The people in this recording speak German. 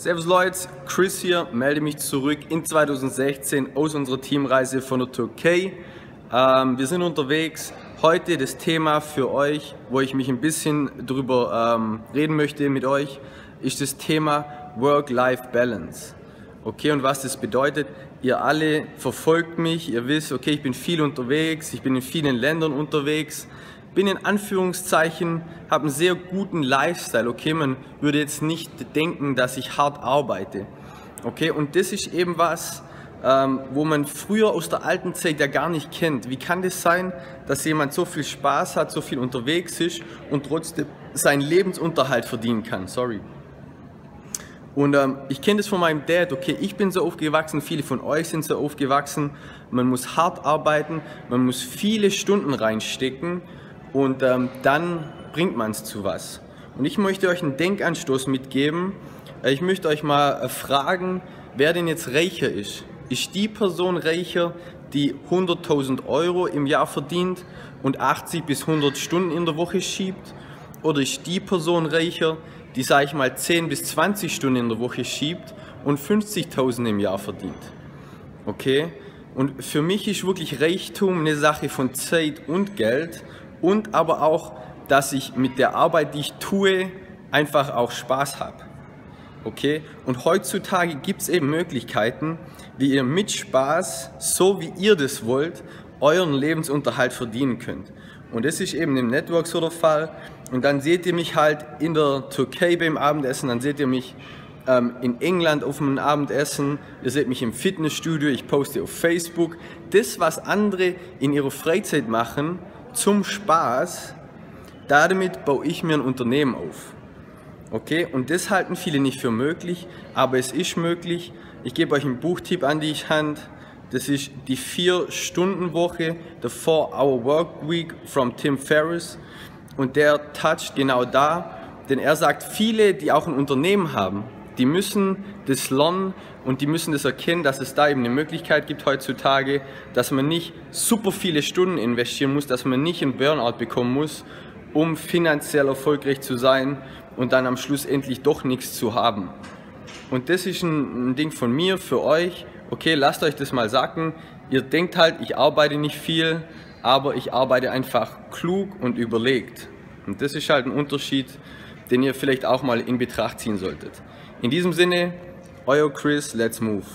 Servus Leute, Chris hier, melde mich zurück in 2016 aus unserer Teamreise von der Türkei. Ähm, wir sind unterwegs. Heute das Thema für euch, wo ich mich ein bisschen drüber ähm, reden möchte mit euch, ist das Thema Work-Life-Balance. Okay, und was das bedeutet, ihr alle verfolgt mich, ihr wisst, okay, ich bin viel unterwegs, ich bin in vielen Ländern unterwegs, bin in Anführungszeichen, habe einen sehr guten Lifestyle, okay, man würde jetzt nicht denken, dass ich hart arbeite, okay, und das ist eben was, ähm, wo man früher aus der alten Zeit ja gar nicht kennt. Wie kann das sein, dass jemand so viel Spaß hat, so viel unterwegs ist und trotzdem seinen Lebensunterhalt verdienen kann? Sorry. Und ähm, ich kenne das von meinem Dad, okay, ich bin so aufgewachsen, viele von euch sind so aufgewachsen. Man muss hart arbeiten, man muss viele Stunden reinstecken und ähm, dann bringt man es zu was. Und ich möchte euch einen Denkanstoß mitgeben. Ich möchte euch mal äh, fragen, wer denn jetzt reicher ist. Ist die Person reicher, die 100.000 Euro im Jahr verdient und 80 bis 100 Stunden in der Woche schiebt? Oder ist die Person reicher, die, sage ich mal, 10 bis 20 Stunden in der Woche schiebt und 50.000 im Jahr verdient? Okay? Und für mich ist wirklich Reichtum eine Sache von Zeit und Geld und aber auch, dass ich mit der Arbeit, die ich tue, einfach auch Spaß habe. Okay? Und heutzutage gibt es eben Möglichkeiten, wie ihr mit Spaß, so wie ihr das wollt, euren Lebensunterhalt verdienen könnt. Und das ist eben im Network so der Fall. Und dann seht ihr mich halt in der Türkei beim Abendessen, dann seht ihr mich ähm, in England auf einem Abendessen, ihr seht mich im Fitnessstudio, ich poste auf Facebook. Das, was andere in ihrer Freizeit machen, zum Spaß, damit baue ich mir ein Unternehmen auf. Okay, und das halten viele nicht für möglich, aber es ist möglich. Ich gebe euch einen Buchtipp an die Hand. Das ist die 4-Stunden-Woche, The 4-Hour Work Week from Tim Ferriss. Und der toucht genau da, denn er sagt, viele, die auch ein Unternehmen haben, die müssen das lernen und die müssen das erkennen, dass es da eben eine Möglichkeit gibt heutzutage, dass man nicht super viele Stunden investieren muss, dass man nicht einen Burnout bekommen muss, um finanziell erfolgreich zu sein und dann am Schluss endlich doch nichts zu haben. Und das ist ein, ein Ding von mir für euch. Okay, lasst euch das mal sagen. Ihr denkt halt, ich arbeite nicht viel, aber ich arbeite einfach klug und überlegt. Und das ist halt ein Unterschied, den ihr vielleicht auch mal in Betracht ziehen solltet. In diesem Sinne, euer Chris, let's move.